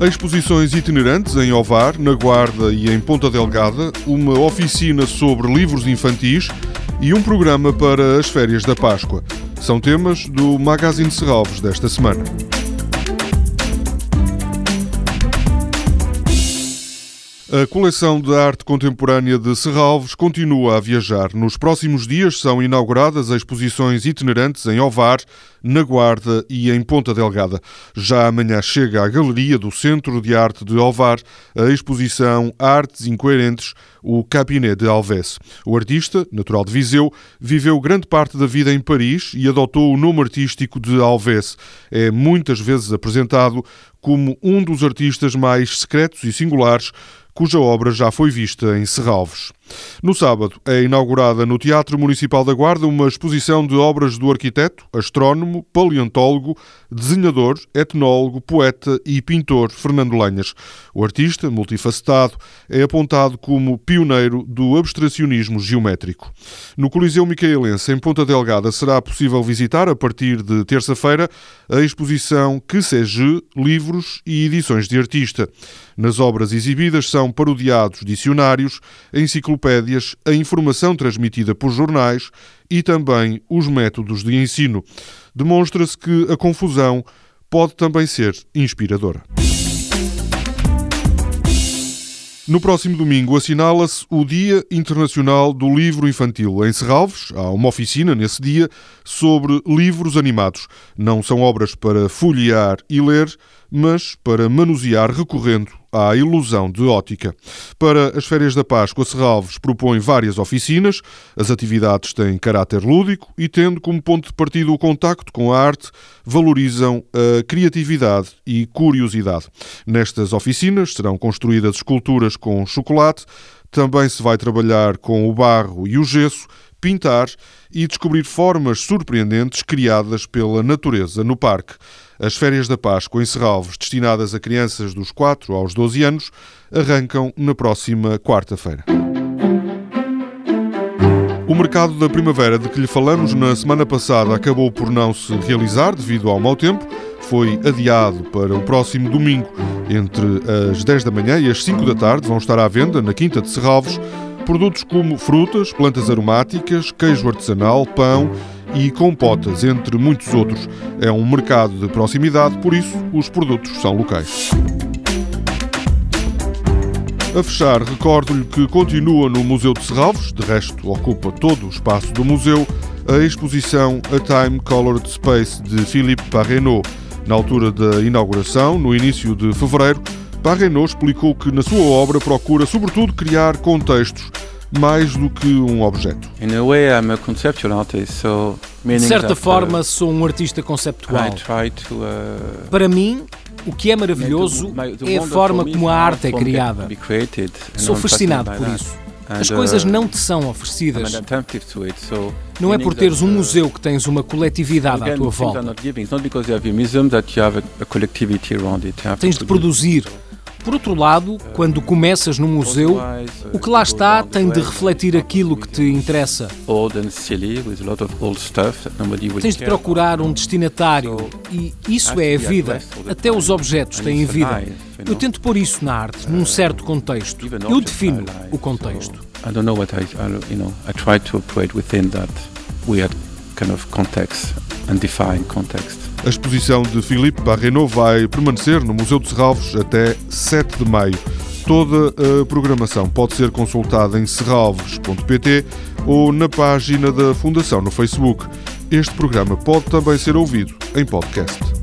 Exposições itinerantes em Ovar, na Guarda e em Ponta Delgada, uma oficina sobre livros infantis e um programa para as férias da Páscoa. São temas do Magazine Serralves desta semana. A coleção de arte contemporânea de Serralves continua a viajar. Nos próximos dias são inauguradas exposições itinerantes em Ovar, na Guarda e em Ponta Delgada. Já amanhã chega à Galeria do Centro de Arte de Ovar a exposição Artes Incoerentes, o Cabinet de Alves. O artista, natural de Viseu, viveu grande parte da vida em Paris e adotou o nome artístico de Alves. É muitas vezes apresentado como um dos artistas mais secretos e singulares cuja obra já foi vista em Serralves. No sábado é inaugurada no Teatro Municipal da Guarda uma exposição de obras do arquiteto, astrónomo, paleontólogo, desenhador, etnólogo, poeta e pintor Fernando Lenhas. O artista, multifacetado, é apontado como pioneiro do abstracionismo geométrico. No Coliseu Micaelense, em Ponta Delgada, será possível visitar, a partir de terça-feira, a exposição Que Seja Livros e Edições de Artista. Nas obras exibidas são parodiados dicionários, enciclopédias enciclopédias, a informação transmitida por jornais e também os métodos de ensino. Demonstra-se que a confusão pode também ser inspiradora. No próximo domingo assinala-se o Dia Internacional do Livro Infantil. Em Serralves, há uma oficina nesse dia sobre livros animados. Não são obras para folhear e ler, mas para manusear recorrendo à ilusão de ótica. Para as férias da Páscoa, Serralves propõe várias oficinas. As atividades têm caráter lúdico e, tendo como ponto de partida o contacto com a arte, valorizam a criatividade e curiosidade. Nestas oficinas serão construídas esculturas com chocolate, também se vai trabalhar com o barro e o gesso, pintar e descobrir formas surpreendentes criadas pela natureza no parque. As férias da Páscoa em Serralves, destinadas a crianças dos 4 aos 12 anos, arrancam na próxima quarta-feira. O mercado da primavera de que lhe falamos na semana passada acabou por não se realizar devido ao mau tempo. Foi adiado para o próximo domingo, entre as 10 da manhã e as 5 da tarde. Vão estar à venda na Quinta de Serralves produtos como frutas, plantas aromáticas, queijo artesanal, pão e compotas, entre muitos outros. É um mercado de proximidade, por isso os produtos são locais. A fechar, recordo-lhe que continua no Museu de Serralves, de resto ocupa todo o espaço do museu, a exposição A Time Colored Space de Philippe Parrenot. Na altura da inauguração, no início de fevereiro, Parrenot explicou que na sua obra procura sobretudo criar contextos mais do que um objeto. De certa uh, forma, sou um artista conceptual. Uh, Para mim, o que é maravilhoso é a forma como a arte é criada. Sou fascinado por isso. As coisas uh, não te são oferecidas. Não é por teres um museu que tens uma coletividade à tua volta. Tens de produzir, por outro lado, quando começas no museu, o que lá está tem de refletir aquilo que te interessa. Tens de procurar um destinatário e isso é a vida. Até os objetos têm vida. Eu tento pôr isso na arte, num certo contexto. Eu defino o contexto. I don't know what I, you know, I try to operate within that weird kind of context and define context. A exposição de Philippe Barrenot vai permanecer no Museu de Serralves até 7 de maio. Toda a programação pode ser consultada em serralves.pt ou na página da Fundação no Facebook. Este programa pode também ser ouvido em podcast.